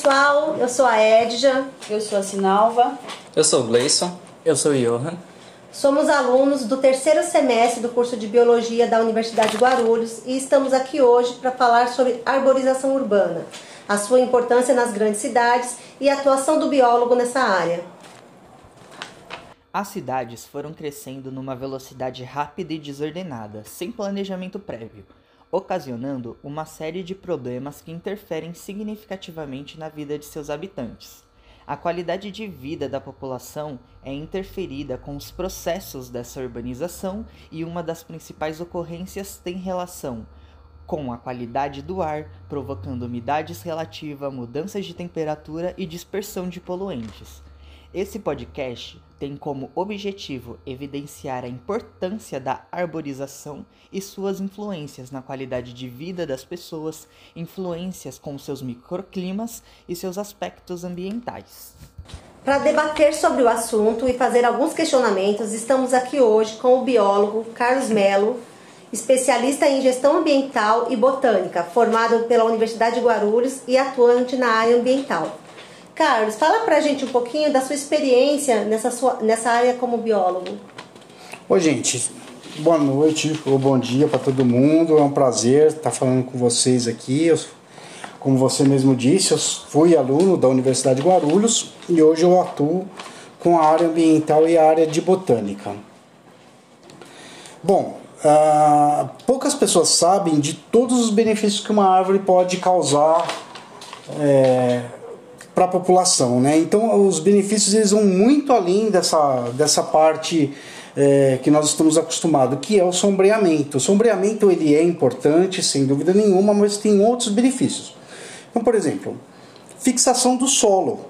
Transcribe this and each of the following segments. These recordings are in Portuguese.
pessoal, eu sou a Edja. Eu sou a Sinalva. Eu sou o Gleison. Eu sou o Johan. Somos alunos do terceiro semestre do curso de Biologia da Universidade de Guarulhos e estamos aqui hoje para falar sobre arborização urbana, a sua importância nas grandes cidades e a atuação do biólogo nessa área. As cidades foram crescendo numa velocidade rápida e desordenada, sem planejamento prévio ocasionando uma série de problemas que interferem significativamente na vida de seus habitantes. A qualidade de vida da população é interferida com os processos dessa urbanização e uma das principais ocorrências tem relação com a qualidade do ar, provocando umidades relativa, mudanças de temperatura e dispersão de poluentes. Esse podcast tem como objetivo evidenciar a importância da arborização e suas influências na qualidade de vida das pessoas, influências com seus microclimas e seus aspectos ambientais. Para debater sobre o assunto e fazer alguns questionamentos, estamos aqui hoje com o biólogo Carlos Melo, especialista em gestão ambiental e botânica, formado pela Universidade de Guarulhos e atuante na área ambiental. Carlos, fala pra gente um pouquinho da sua experiência nessa, sua, nessa área como biólogo. Oi, gente. Boa noite ou bom dia para todo mundo. É um prazer estar falando com vocês aqui. Eu, como você mesmo disse, eu fui aluno da Universidade de Guarulhos e hoje eu atuo com a área ambiental e a área de botânica. Bom, uh, poucas pessoas sabem de todos os benefícios que uma árvore pode causar. É, para a população, né? Então os benefícios eles vão muito além dessa, dessa parte é, que nós estamos acostumados, que é o sombreamento. O sombreamento ele é importante, sem dúvida nenhuma, mas tem outros benefícios. Então, por exemplo, fixação do solo.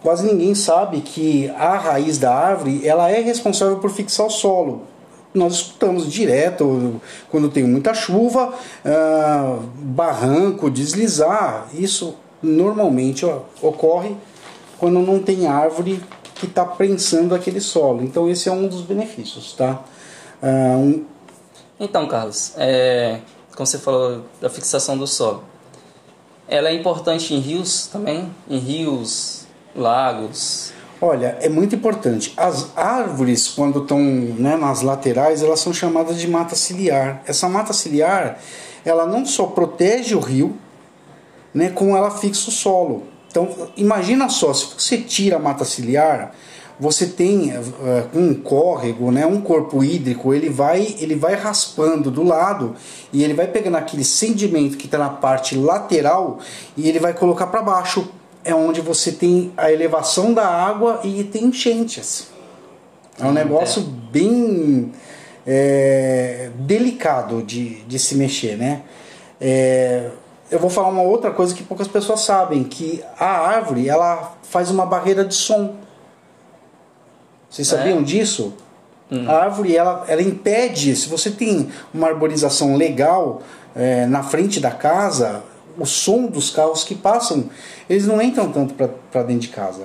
Quase ninguém sabe que a raiz da árvore ela é responsável por fixar o solo. Nós escutamos direto quando tem muita chuva, ah, barranco, deslizar. Isso normalmente ó, ocorre quando não tem árvore que está prensando aquele solo. Então esse é um dos benefícios, tá? Uh, um... Então, Carlos, é, como você falou da fixação do solo, ela é importante em rios também, em rios, lagos. Olha, é muito importante. As árvores, quando estão né, nas laterais, elas são chamadas de mata ciliar. Essa mata ciliar, ela não só protege o rio, né, como ela fixa o solo. Então, imagina só, se você tira a mata ciliar, você tem uh, um córrego, né, um corpo hídrico, ele vai, ele vai raspando do lado e ele vai pegando aquele sedimento que está na parte lateral e ele vai colocar para baixo. É onde você tem a elevação da água e tem enchentes. É um hum, negócio é. bem é, delicado de, de se mexer, né? É, eu vou falar uma outra coisa que poucas pessoas sabem, que a árvore ela faz uma barreira de som. Vocês é. sabiam disso? Hum. A árvore ela, ela impede, se você tem uma arborização legal é, na frente da casa, o som dos carros que passam, eles não entram tanto para dentro de casa.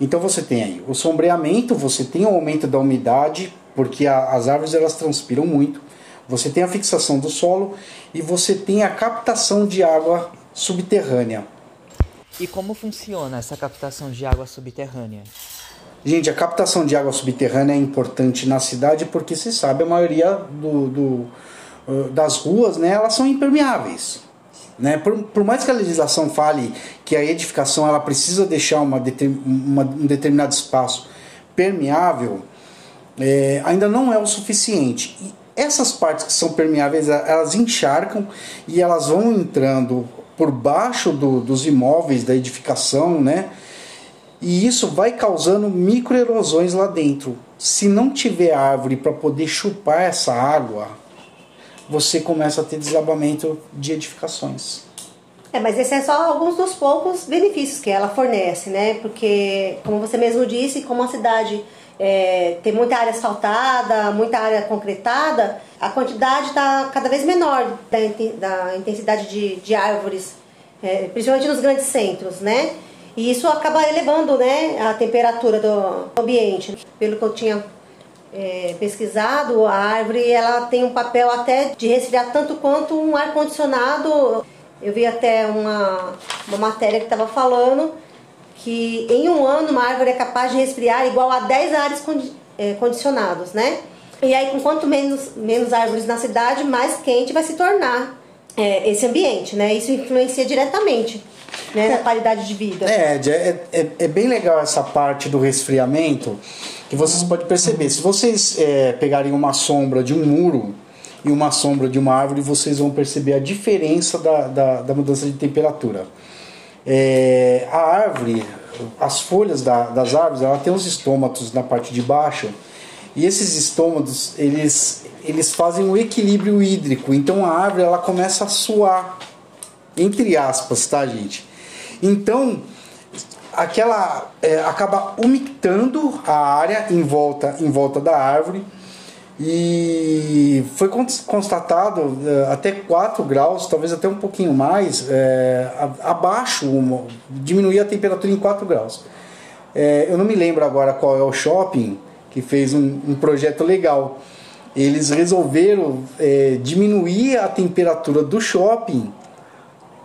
Então você tem aí o sombreamento, você tem o aumento da umidade, porque a, as árvores elas transpiram muito. Você tem a fixação do solo e você tem a captação de água subterrânea. E como funciona essa captação de água subterrânea? Gente, a captação de água subterrânea é importante na cidade porque se sabe a maioria do, do, uh, das ruas, né, elas são impermeáveis. Né? Por, por, mais que a legislação fale que a edificação ela precisa deixar uma, uma um determinado espaço permeável, é, ainda não é o suficiente. Essas partes que são permeáveis, elas encharcam e elas vão entrando por baixo do, dos imóveis da edificação, né? E isso vai causando microerosões lá dentro. Se não tiver árvore para poder chupar essa água, você começa a ter desabamento de edificações. É, mas esse é só alguns dos poucos benefícios que ela fornece, né? Porque, como você mesmo disse, como a cidade é, tem muita área asfaltada, muita área concretada, a quantidade está cada vez menor da, da intensidade de, de árvores, é, principalmente nos grandes centros, né? E isso acaba elevando né, a temperatura do ambiente. Pelo que eu tinha é, pesquisado, a árvore ela tem um papel até de resfriar tanto quanto um ar-condicionado Eu vi até uma, uma matéria que estava falando que em um ano uma árvore é capaz de resfriar igual a 10 ares condi é, condicionados, né? E aí, com quanto menos, menos árvores na cidade, mais quente vai se tornar é, esse ambiente, né? Isso influencia diretamente né, na qualidade de vida. É, é, é, é, bem legal essa parte do resfriamento que vocês podem perceber. Se vocês é, pegarem uma sombra de um muro e uma sombra de uma árvore, vocês vão perceber a diferença da, da, da mudança de temperatura. É, a árvore, as folhas da, das árvores, ela tem os estômatos na parte de baixo e esses estômatos eles, eles fazem um equilíbrio hídrico. Então a árvore ela começa a suar, entre aspas, tá, gente? Então aquela é, acaba umectando a área em volta, em volta da árvore e foi constatado é, até 4 graus, talvez até um pouquinho mais, é, abaixo, uma, diminuir a temperatura em 4 graus. É, eu não me lembro agora qual é o shopping que fez um, um projeto legal. Eles resolveram é, diminuir a temperatura do shopping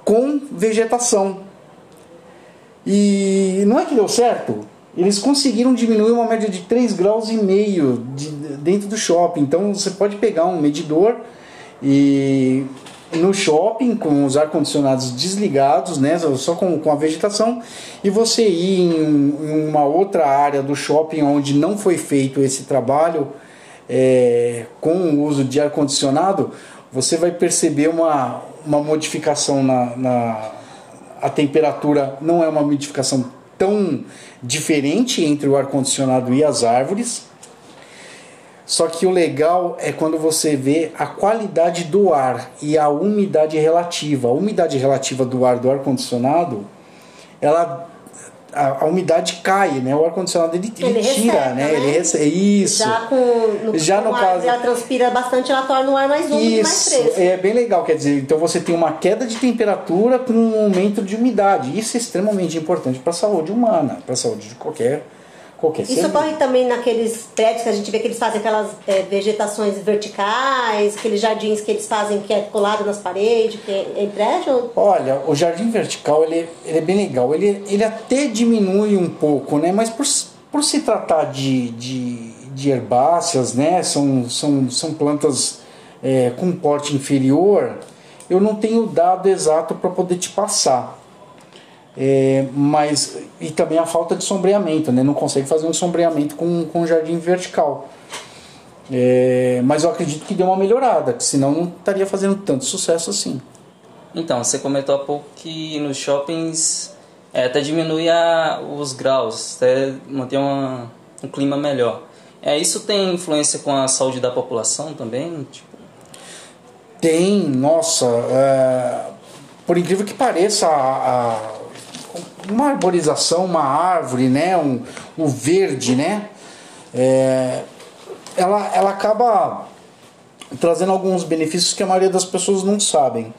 com vegetação. E não é que deu certo? Eles conseguiram diminuir uma média de 3 graus e meio de, dentro do shopping. Então você pode pegar um medidor e no shopping com os ar-condicionados desligados, né, só com, com a vegetação, e você ir em, em uma outra área do shopping onde não foi feito esse trabalho é, com o uso de ar-condicionado, você vai perceber uma, uma modificação na, na a temperatura, não é uma modificação tão diferente entre o ar-condicionado e as árvores. Só que o legal é quando você vê a qualidade do ar e a umidade relativa. A umidade relativa do ar do ar-condicionado, ela a, a, umidade cai, né? O ar condicionado ele, ele, ele tira, recebe, né? né? Ele recebe isso. Já com no, já no caso ela transpira bastante, ela torna o ar mais úmido, isso, mais fresco. É bem legal, quer dizer, então você tem uma queda de temperatura com um aumento de umidade. Isso é extremamente importante para a saúde humana, para a saúde de qualquer qualquer Isso ocorre também naqueles prédios que a gente vê que eles fazem aquelas é, vegetações verticais, aqueles jardins que eles fazem que é colado nas paredes, que é em prédio? Olha, o jardim vertical ele, ele é bem legal. Ele, ele até diminui um pouco, né? Mas por, por se tratar de, de, de herbáceas, né? São, são, são plantas é, com porte inferior, eu não tenho dado exato para poder te passar. É, mas e também a falta de sombreamento, né? Não consegue fazer um sombreamento com, com um jardim vertical. É, mas eu acredito que deu uma melhorada, que senão não estaria fazendo tanto sucesso assim. Então, você comentou há pouco que nos shoppings é, até diminui a, os graus, até manter uma, um clima melhor. É, isso tem influência com a saúde da população também? Tipo... Tem, nossa. É, por incrível que pareça, a, a uma arborização, uma árvore, né, um, o verde, né, é, ela, ela acaba trazendo alguns benefícios que a maioria das pessoas não sabem.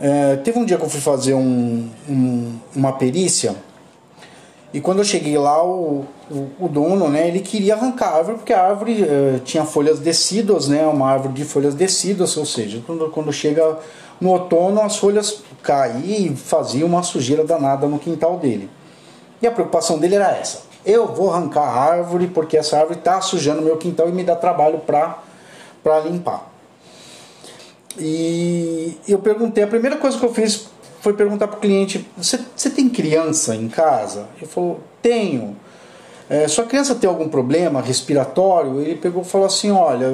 É, teve um dia que eu fui fazer um, um, uma perícia e quando eu cheguei lá, o, o, o, dono, né, ele queria arrancar a árvore porque a árvore é, tinha folhas decíduas, né, uma árvore de folhas decíduas, ou seja, quando, quando chega no outono as folhas caíam e faziam uma sujeira danada no quintal dele. E a preocupação dele era essa: eu vou arrancar a árvore porque essa árvore está sujando meu quintal e me dá trabalho para limpar. E eu perguntei, a primeira coisa que eu fiz foi perguntar para o cliente: você, você tem criança em casa? Ele falou: tenho. É, sua criança tem algum problema respiratório? Ele pegou e falou assim: olha,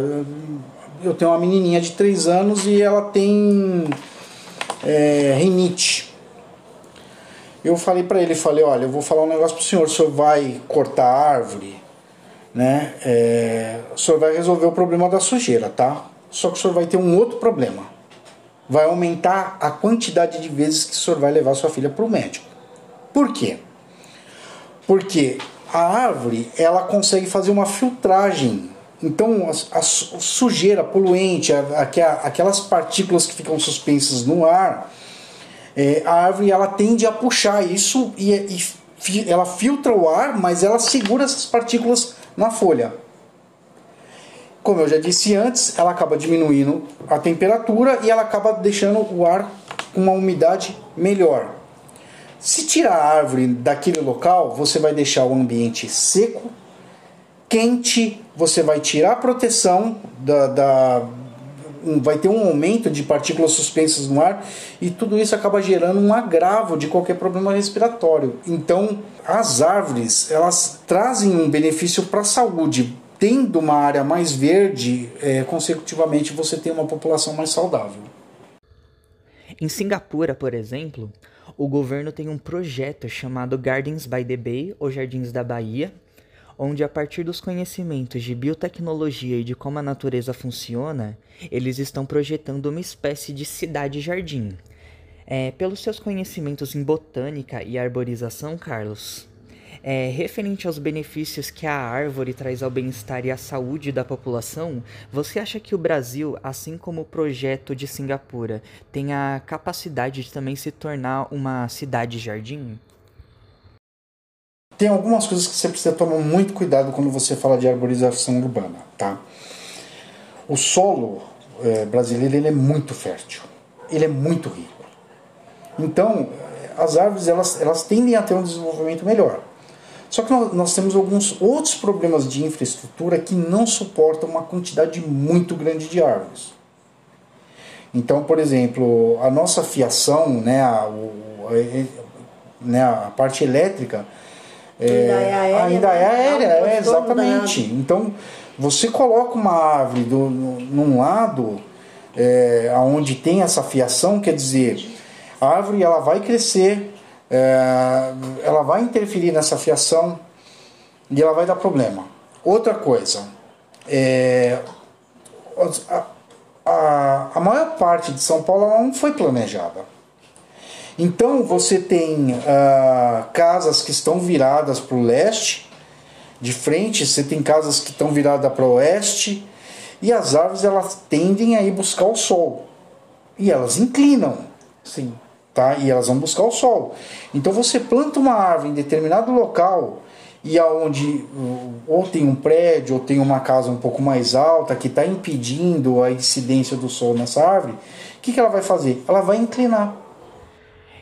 eu tenho uma menininha de 3 anos e ela tem é, rinite. Eu falei para ele, falei, olha, eu vou falar um negócio pro senhor, o senhor vai cortar a árvore, né? É, o senhor vai resolver o problema da sujeira, tá? Só que o senhor vai ter um outro problema. Vai aumentar a quantidade de vezes que o senhor vai levar sua filha para o médico. Por quê? Porque a árvore ela consegue fazer uma filtragem então, a, a sujeira poluente, a, aquelas partículas que ficam suspensas no ar, é, a árvore ela tende a puxar isso e, e ela filtra o ar, mas ela segura essas partículas na folha. Como eu já disse antes, ela acaba diminuindo a temperatura e ela acaba deixando o ar com uma umidade melhor. Se tirar a árvore daquele local, você vai deixar o ambiente seco, quente, você vai tirar a proteção da, da vai ter um aumento de partículas suspensas no ar e tudo isso acaba gerando um agravo de qualquer problema respiratório. Então, as árvores elas trazem um benefício para a saúde. Tendo uma área mais verde, é, consecutivamente você tem uma população mais saudável. Em Singapura, por exemplo, o governo tem um projeto chamado Gardens by the Bay, ou Jardins da Bahia, onde a partir dos conhecimentos de biotecnologia e de como a natureza funciona, eles estão projetando uma espécie de cidade-jardim. É, pelos seus conhecimentos em botânica e arborização, Carlos, é, referente aos benefícios que a árvore traz ao bem-estar e à saúde da população, você acha que o Brasil, assim como o projeto de Singapura, tem a capacidade de também se tornar uma cidade-jardim? Tem algumas coisas que você precisa tomar muito cuidado quando você fala de arborização urbana, tá? O solo é, brasileiro ele é muito fértil, ele é muito rico. Então, as árvores elas, elas tendem a ter um desenvolvimento melhor. Só que nós, nós temos alguns outros problemas de infraestrutura que não suportam uma quantidade muito grande de árvores. Então, por exemplo, a nossa fiação, né, a, o, a, né, a parte elétrica, é, ainda é aérea. Ainda é aérea, é, exatamente. Então, você coloca uma árvore do, num lado é, onde tem essa fiação, quer dizer, a árvore ela vai crescer, é, ela vai interferir nessa fiação e ela vai dar problema. Outra coisa, é, a, a, a maior parte de São Paulo não foi planejada. Então você tem uh, casas que estão viradas para o leste, de frente, você tem casas que estão viradas para o oeste, e as árvores elas tendem a ir buscar o sol. E elas inclinam. Sim. Tá? E elas vão buscar o sol. Então você planta uma árvore em determinado local e aonde ou tem um prédio ou tem uma casa um pouco mais alta que está impedindo a incidência do sol nessa árvore, o que, que ela vai fazer? Ela vai inclinar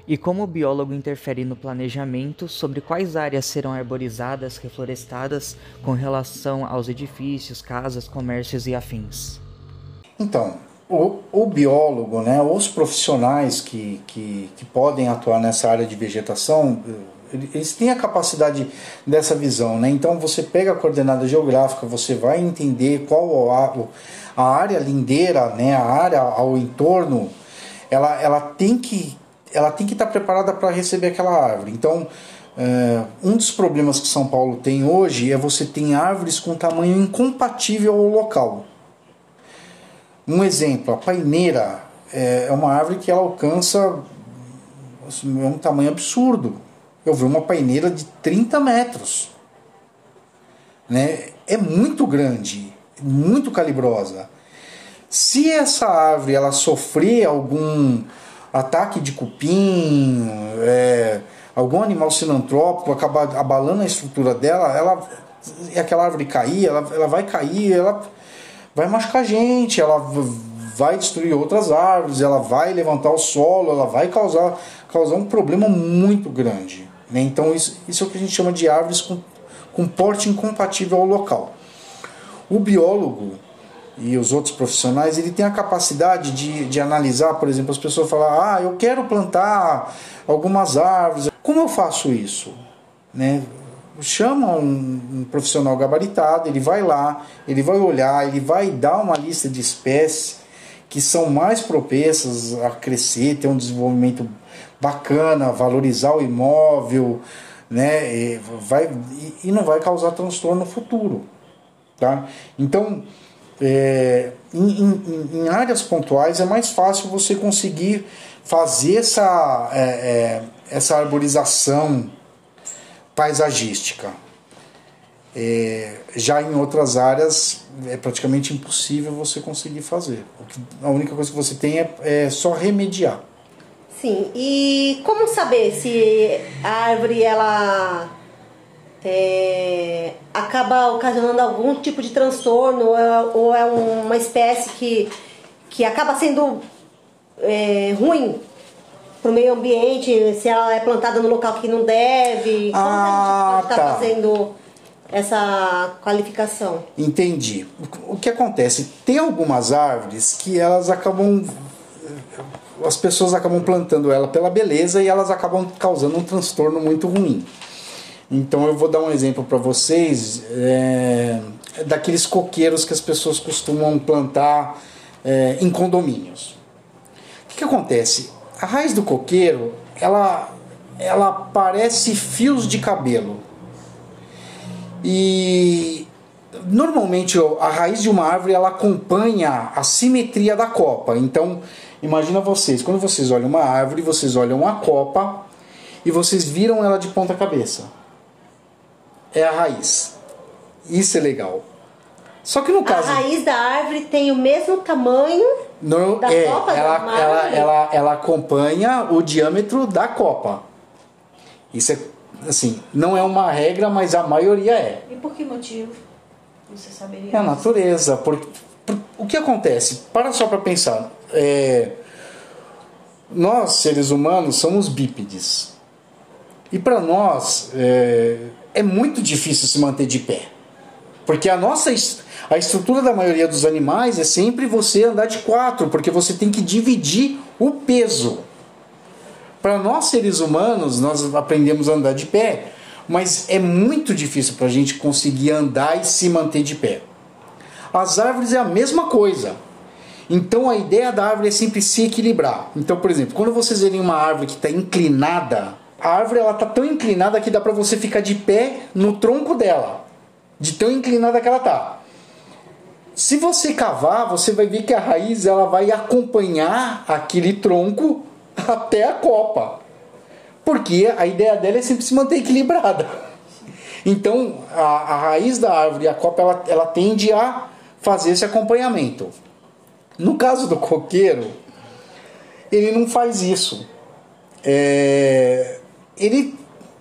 e como o biólogo interfere no planejamento sobre quais áreas serão arborizadas, reflorestadas com relação aos edifícios, casas, comércios e afins. Então, o, o biólogo, né, os profissionais que, que, que podem atuar nessa área de vegetação, eles têm a capacidade dessa visão, né? Então você pega a coordenada geográfica, você vai entender qual a, a área lindeira, né? A área ao entorno, ela, ela tem que ela tem que estar preparada para receber aquela árvore. Então, é, um dos problemas que São Paulo tem hoje é você tem árvores com tamanho incompatível ao local. Um exemplo, a paineira é, é uma árvore que ela alcança assim, é um tamanho absurdo. Eu vi uma paineira de 30 metros. Né? É muito grande, muito calibrosa. Se essa árvore ela sofrer algum ataque de cupim, é, algum animal sinantrópico acabar abalando a estrutura dela, ela aquela árvore cair, ela, ela vai cair, ela vai machucar gente, ela vai destruir outras árvores, ela vai levantar o solo, ela vai causar, causar um problema muito grande. Né? Então isso, isso é o que a gente chama de árvores com, com porte incompatível ao local. O biólogo e os outros profissionais, ele tem a capacidade de, de analisar, por exemplo, as pessoas falam, ah, eu quero plantar algumas árvores. Como eu faço isso? Né? Chama um, um profissional gabaritado, ele vai lá, ele vai olhar, ele vai dar uma lista de espécies que são mais propensas a crescer, ter um desenvolvimento bacana, valorizar o imóvel, né? E, vai, e não vai causar transtorno no futuro. Tá? Então, é, em, em, em, áreas pontuais é mais fácil você conseguir fazer essa, é, é, essa arborização paisagística. É, já em outras áreas é praticamente impossível você conseguir fazer. A única coisa que você tem é, é só remediar. Sim, e como saber se a árvore ela é, acaba ocasionando algum tipo de transtorno ou é, ou é uma espécie que, que acaba sendo é, ruim para o meio ambiente, se ela é plantada no local que não deve? Como Ah, a gente pode tá. estar fazendo essa qualificação? Entendi. O que acontece? Tem algumas árvores que elas acabam. As pessoas acabam plantando ela pela beleza e elas acabam causando um transtorno muito ruim. Então eu vou dar um exemplo para vocês é, daqueles coqueiros que as pessoas costumam plantar é, em condomínios. O que, que acontece? A raiz do coqueiro ela, ela parece fios de cabelo. E normalmente a raiz de uma árvore ela acompanha a simetria da copa. Então, imagina vocês, quando vocês olham uma árvore, vocês olham a copa e vocês viram ela de ponta cabeça. É a raiz. Isso é legal. Só que no A caso raiz da árvore tem o mesmo tamanho não, da é, copa da ela, árvore? ela, ela, ela acompanha o diâmetro da copa. Isso é assim, não é uma regra, mas a maioria é. E por que motivo? Você saberia? É a natureza. Por, por- o que acontece? Para só para pensar. É, nós, seres humanos, somos bípedes. E para nós é, é muito difícil se manter de pé. Porque a nossa a estrutura da maioria dos animais é sempre você andar de quatro, porque você tem que dividir o peso. Para nós seres humanos, nós aprendemos a andar de pé, mas é muito difícil para a gente conseguir andar e se manter de pé. As árvores é a mesma coisa. Então a ideia da árvore é sempre se equilibrar. Então, por exemplo, quando vocês verem uma árvore que está inclinada, a árvore ela está tão inclinada que dá para você ficar de pé no tronco dela, de tão inclinada que ela está. Se você cavar, você vai ver que a raiz ela vai acompanhar aquele tronco até a copa. Porque a ideia dela é sempre se manter equilibrada. Então, a, a raiz da árvore e a copa ela, ela tende a fazer esse acompanhamento. No caso do coqueiro, ele não faz isso. É, ele,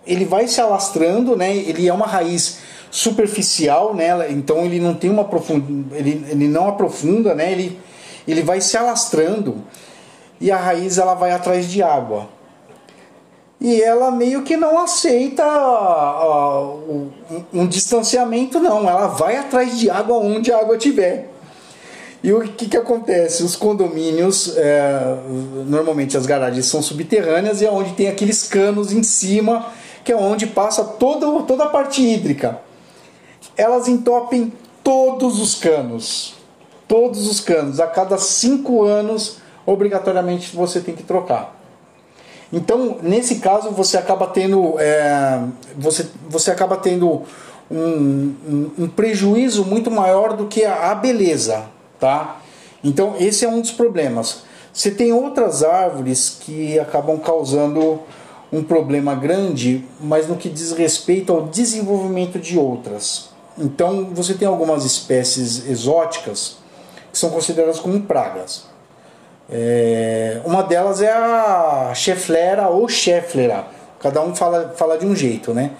ele vai se alastrando, né? ele é uma raiz superficial, né? então ele não tem uma profund... ele, ele não aprofunda, né? ele, ele vai se alastrando e a raiz ela vai atrás de água. E ela meio que não aceita ah, um, um distanciamento, não. Ela vai atrás de água onde a água tiver. E o que, que acontece? Os condomínios, é, normalmente as garagens são subterrâneas e é onde tem aqueles canos em cima, que é onde passa todo, toda a parte hídrica. Elas entopem todos os canos. Todos os canos. A cada cinco anos, obrigatoriamente você tem que trocar. Então, nesse caso, você acaba tendo, é, você, você acaba tendo um, um, um prejuízo muito maior do que a, a beleza, tá? Então, esse é um dos problemas. Você tem outras árvores que acabam causando um problema grande, mas no que diz respeito ao desenvolvimento de outras. Então, você tem algumas espécies exóticas que são consideradas como pragas. É, uma delas é a cheflera ou cheflera. Cada um fala, fala de um jeito, né?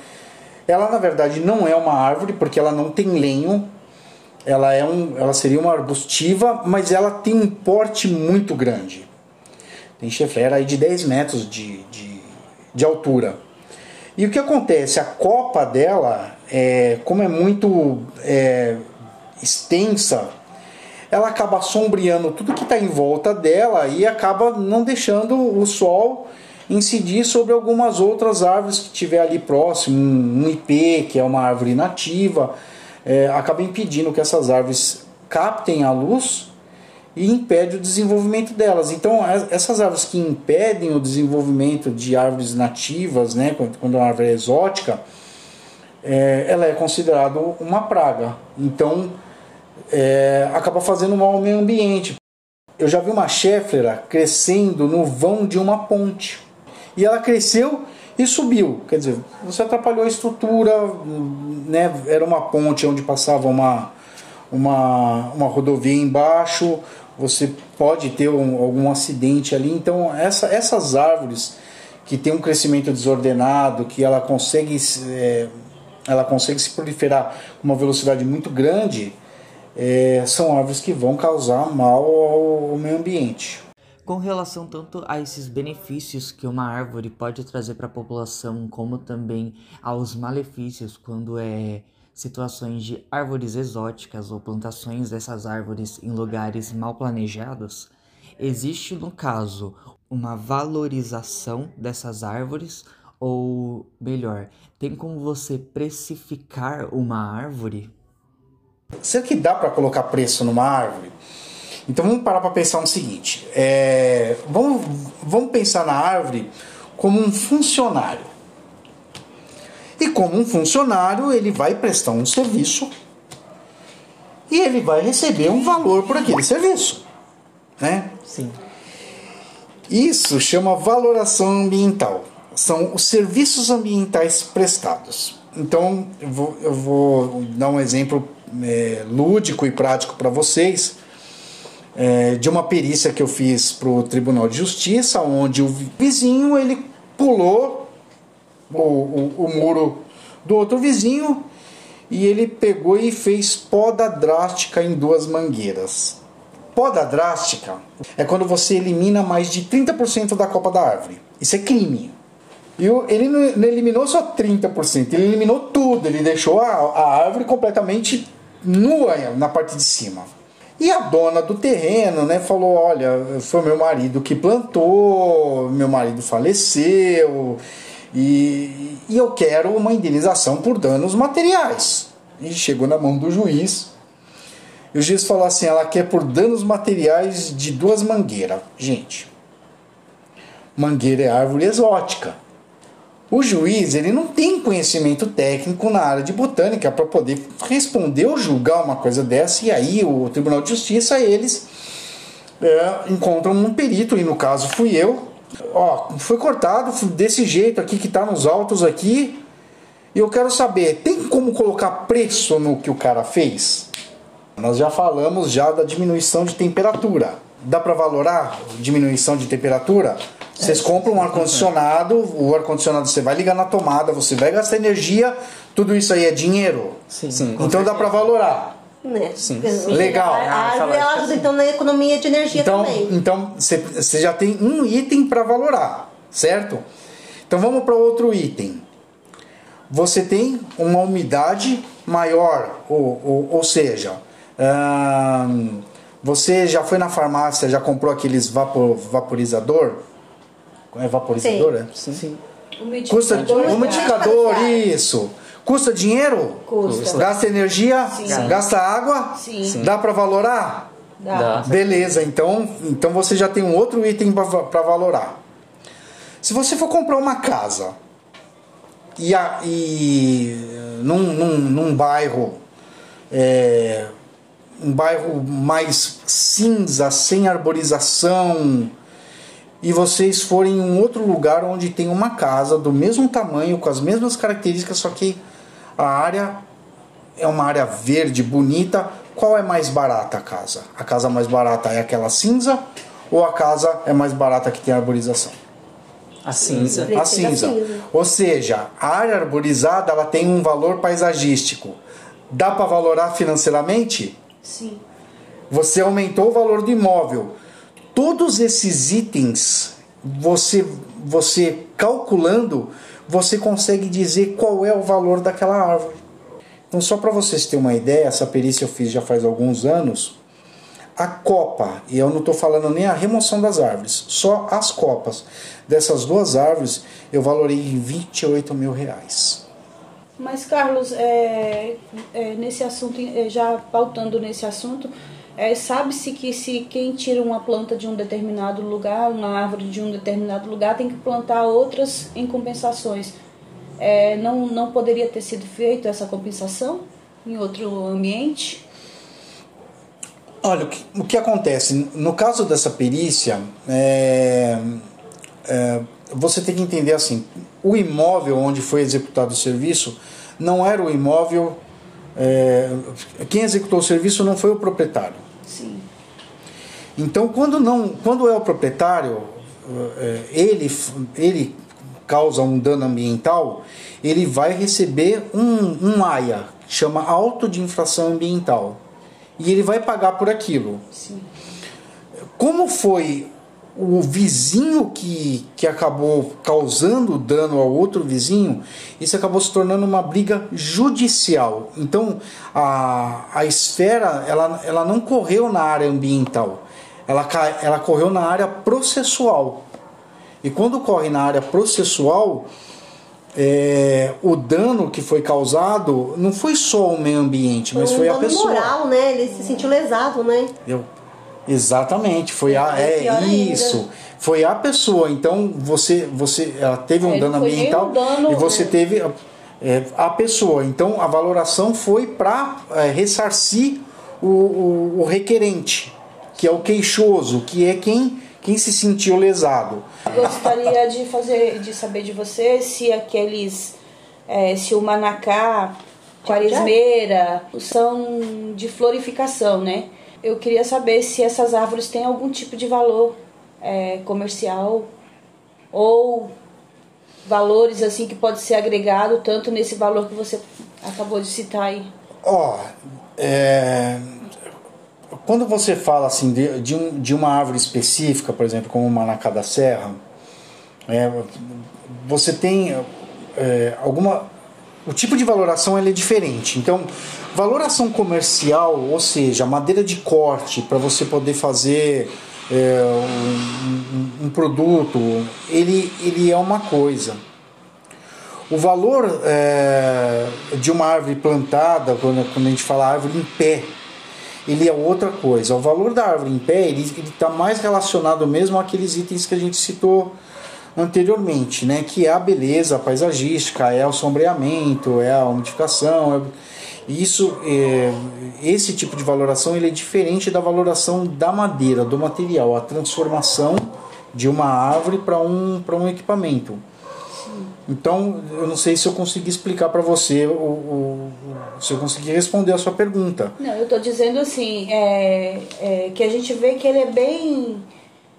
Ela na verdade não é uma árvore porque ela não tem lenho. Ela é um, ela seria uma arbustiva, mas ela tem um porte muito grande. Tem cheflera aí de 10 metros de, de, de altura. E o que acontece? A copa dela, é, como é muito é, extensa, ela acaba sombreando tudo que está em volta dela e acaba não deixando o sol incidir sobre algumas outras árvores que tiver ali próximo, um ipê, que é uma árvore nativa, é, acaba impedindo que essas árvores captem a luz e impede o desenvolvimento delas. Então, essas árvores que impedem o desenvolvimento de árvores nativas, né, quando a árvore é exótica, é, ela é considerada uma praga. Então, é, acaba fazendo mal ao meio ambiente. Eu já vi uma cheflera crescendo no vão de uma ponte. E ela cresceu e subiu. Quer dizer, você atrapalhou a estrutura, né? era uma ponte onde passava uma, uma, uma rodovia embaixo, você pode ter um, algum acidente ali. Então, essa, essas árvores que tem um crescimento desordenado, que ela consegue, é, ela consegue se proliferar com uma velocidade muito grande, é, são árvores que vão causar mal ao, ao meio ambiente. Com relação tanto a esses benefícios que uma árvore pode trazer para a população, como também aos malefícios quando é situações de árvores exóticas ou plantações dessas árvores em lugares mal planejados, existe no caso uma valorização dessas árvores ou melhor, tem como você precificar uma árvore? Será que dá para colocar preço numa árvore? Então vamos parar para pensar no seguinte: é, vamos, vamos pensar na árvore como um funcionário. E como um funcionário, ele vai prestar um serviço e ele vai receber um valor por aquele serviço. Né? Sim. Isso chama valoração ambiental. São os serviços ambientais prestados. Então, eu vou, eu vou dar um exemplo é, lúdico e prático para vocês é, de uma perícia que eu fiz para o Tribunal de Justiça, onde o vizinho ele pulou o, o, o muro do outro vizinho e ele pegou e fez poda drástica em duas mangueiras. Poda drástica é quando você elimina mais de 30% da copa da árvore. Isso é crime. E ele não eliminou só 30%, ele eliminou tudo, ele deixou a, a árvore completamente nua na parte de cima. E a dona do terreno, né, falou: "Olha, foi meu marido que plantou, meu marido faleceu e, e eu quero uma indenização por danos materiais". E chegou na mão do juiz. E o juiz falou assim: "Ela quer por danos materiais de duas mangueiras". Gente, mangueira é árvore exótica. O juiz ele não tem conhecimento técnico na área de botânica para poder responder ou julgar uma coisa dessa, e aí o Tribunal de Justiça eles é, encontram um perito, e no caso fui eu. Ó, foi cortado desse jeito aqui que está nos autos aqui. E eu quero saber, tem como colocar preço no que o cara fez? Nós já falamos já da diminuição de temperatura. Dá para valorar diminuição de temperatura? Vocês compram um ar-condicionado, o ar-condicionado você vai ligar na tomada, você vai gastar energia, tudo isso aí é dinheiro. Sim. Sim. Então dá para valorar. Né? Sim. Legal. A árvore ela ajuda então na economia de energia Então, também. então você já tem um item para valorar, certo? Então vamos para outro item. Você tem uma umidade maior, ou, ou, ou seja, ahn, você já foi na farmácia, já comprou aqueles vapor, vaporizador? É vaporizador, é? Sim. Custa Umidificador, umidificador, Gasta. isso. Custa dinheiro? Custa. Gasta energia? Sim. Gasta água? Sim. Dá para valorar? Dá. Dá. Beleza, então, então você já tem um outro item para valorar. Se você for comprar uma casa e, a, e num, num, num bairro é, um bairro mais cinza, sem arborização, e vocês forem em um outro lugar onde tem uma casa do mesmo tamanho, com as mesmas características, só que a área é uma área verde, bonita, qual é mais barata a casa? A casa mais barata é aquela cinza ou a casa é mais barata que tem arborização? A cinza. A cinza. Ou seja, a área arborizada ela tem um valor paisagístico. Dá para valorar financeiramente? Sim. Você aumentou o valor do imóvel. Todos esses itens, você, você calculando, você consegue dizer qual é o valor daquela árvore. Então, só para vocês terem uma ideia, essa perícia eu fiz já faz alguns anos. A copa, e eu não estou falando nem a remoção das árvores, só as copas dessas duas árvores eu valorei em 28 mil reais. Mas, Carlos, é, é, nesse assunto, é, já pautando nesse assunto, é, sabe-se que se quem tira uma planta de um determinado lugar, uma árvore de um determinado lugar, tem que plantar outras em compensações. É, não, não poderia ter sido feita essa compensação em outro ambiente? Olha, o que, o que acontece? No caso dessa perícia, é, é, você tem que entender assim: o imóvel onde foi executado o serviço não era o imóvel. é, quem executou o serviço não foi o proprietário. Sim. Então, quando, não, quando é o proprietário, é, ele, ele causa um dano ambiental, ele vai receber um, um AIA, chama Auto de Infração Ambiental. E ele vai pagar por aquilo. Sim. Como foi o vizinho que, que acabou causando dano ao outro vizinho, isso acabou se tornando uma briga judicial. Então a, a esfera ela, ela não correu na área ambiental, ela, ela correu na área processual. E quando corre na área processual, é, o dano que foi causado não foi só o meio ambiente, mas um foi a pessoa. moral, né? Ele se sentiu lesado, né? Eu, exatamente, foi a É, é pior ainda. isso. Foi a pessoa. Então você você ela teve um É, dano ambiental um dano, e você né? teve é, a pessoa. Então a valoração foi para ressarcir o, o, o requerente, que é o queixoso, que é quem quem se sentiu lesado. Gostaria de fazer, de saber de você se aqueles, é, se o manacá, quaresmeira, são de florificação, né? Eu queria saber se essas árvores têm algum tipo de valor é, comercial ou valores assim que pode ser agregado tanto nesse valor que você acabou de citar aí. Ó, é, quando você fala assim de, de, um, de uma árvore específica, por exemplo, como o manacá da serra, é, você tem é, alguma o tipo de valoração ele é diferente. Então, valoração comercial, ou seja, madeira de corte para você poder fazer é, um, um, um produto, ele, ele é uma coisa. O valor é, de uma árvore plantada, quando, quando a gente fala árvore em pé, ele é outra coisa. O valor da árvore em pé, ele está mais relacionado mesmo àqueles itens que a gente citou anteriormente, né? que é a beleza paisagística, é o sombreamento, é a umidificação. É... Isso, é... esse tipo de valoração ele é diferente da valoração da madeira, do material, a transformação de uma árvore para um, para um equipamento. Então, eu não sei se eu consegui explicar para você, o, se eu consegui responder a sua pergunta. Não, eu estou dizendo assim, é, é, que a gente vê que ele é bem,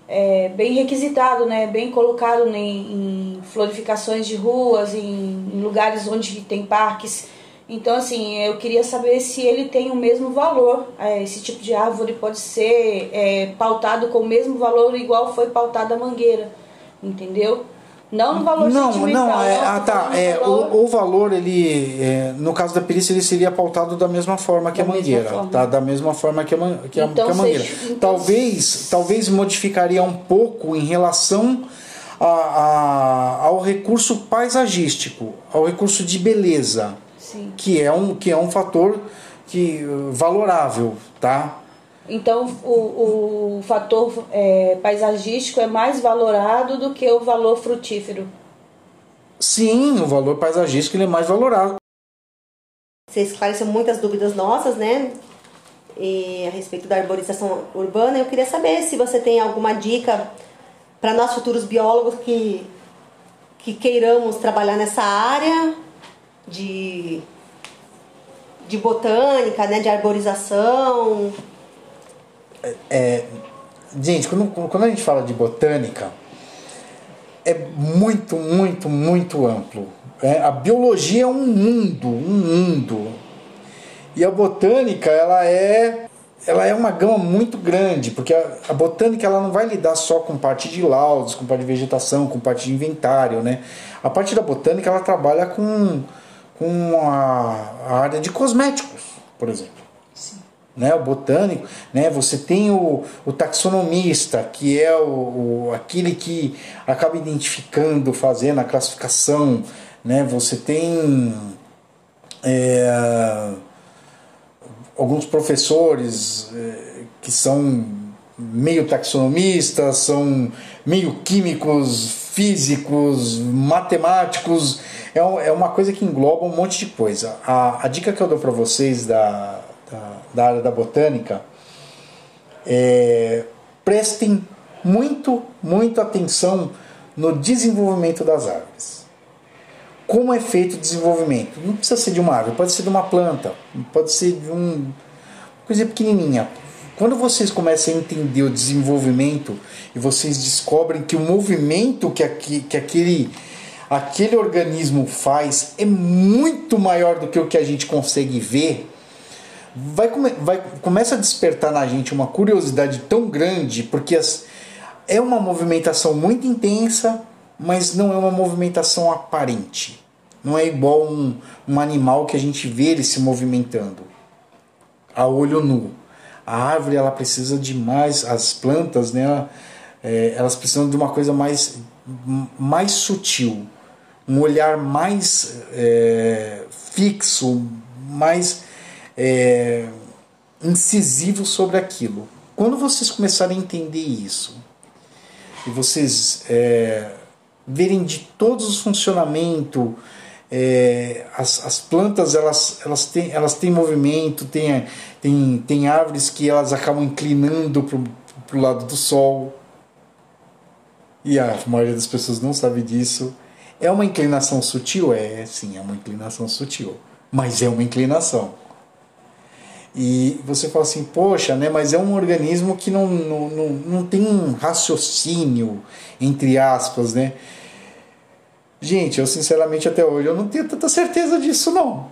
é, bem requisitado, né? bem colocado em, em florificações de ruas, em, em, lugares onde tem parques. Então, assim, eu queria saber se ele tem o mesmo valor. É, esse tipo de árvore pode ser é, pautado com o mesmo valor igual foi pautada a mangueira, entendeu? Não no valor não, sentimental. não, é, ah, tá. É, valor- o, o valor, ele, é, no caso da perícia, ele seria pautado da mesma forma que Da a mangueira. forma. Tá? Da mesma forma que a, que a, Então, que a mangueira. seja- então- talvez, talvez modificaria um pouco em relação a, a- ao recurso paisagístico, ao recurso de beleza, Sim. que é um, que é um fator que, valorável, tá? Então, o, o fator é, paisagístico é mais valorado do que o valor frutífero. Sim, o valor paisagístico ele é mais valorado. Você esclareceu muitas dúvidas nossas, né? E a respeito da arborização urbana, eu queria saber se você tem alguma dica para nós futuros biólogos que, que queiramos trabalhar nessa área de, de botânica, né? De arborização. Gente, quando, quando a gente fala de botânica, é muito, muito, muito amplo. É, a biologia é um mundo, um mundo. E a botânica, ela é, ela é uma gama muito grande, porque a, a botânica ela não vai lidar só com parte de laudos, com parte de vegetação, com parte de inventário, né? A parte da botânica, ela trabalha com, com a, a área de cosméticos, por exemplo. Né, o botânico, né, você tem o, o taxonomista, que é o, o, aquele que acaba identificando, fazendo a classificação, né, você tem é, alguns professores é, que são meio taxonomistas, são meio químicos, físicos, matemáticos, é, é uma coisa que engloba um monte de coisa. A, a dica que eu dou para vocês da, da, da área da botânica é prestem muito, muito atenção no desenvolvimento das árvores. Como é feito o desenvolvimento? Não precisa ser de uma árvore, pode ser de uma planta, pode ser de um coisa pequenininha. Quando vocês começam a entender o desenvolvimento e vocês descobrem que o movimento que, aqui, que aquele, aquele organismo faz é muito maior do que o que a gente consegue ver, vai, vai começa a despertar na gente uma curiosidade tão grande porque as, é uma movimentação muito intensa, mas não é uma movimentação aparente. Não é igual um, um animal que a gente vê ele se movimentando a olho nu. A árvore ela precisa de mais, as plantas, né? É, elas precisam de uma coisa mais, mais sutil, um olhar mais é, fixo, mais é, incisivo sobre aquilo. Quando vocês começarem a entender isso e vocês é, verem de todos os funcionamentos, é, as, as plantas elas, elas, têm, elas têm movimento, tem, tem, tem árvores que elas acabam inclinando para o lado do sol. E a maioria das pessoas não sabe disso. É uma inclinação sutil? É, sim, é uma inclinação sutil. Mas é uma inclinação. E você fala assim, poxa, né, mas é um organismo que não, não, não, não tem um raciocínio, entre aspas, né? Gente, eu sinceramente até hoje eu não tenho tanta certeza disso não.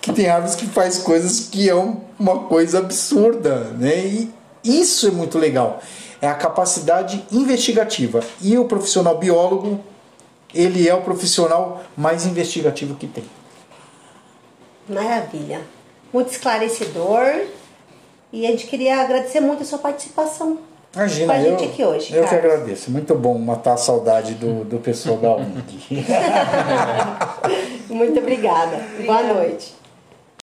Que tem árvores que faz coisas que é uma coisa absurda, né? E isso é muito legal. É a capacidade investigativa. E o profissional biólogo, ele é o profissional mais investigativo que tem. Maravilha muito esclarecedor. E a gente queria agradecer muito a sua participação. Imagina, com a gente eu, aqui hoje. Eu Carlos. que agradeço. Muito bom matar a saudade do, do pessoal da UNG. muito obrigada. obrigada. Boa noite.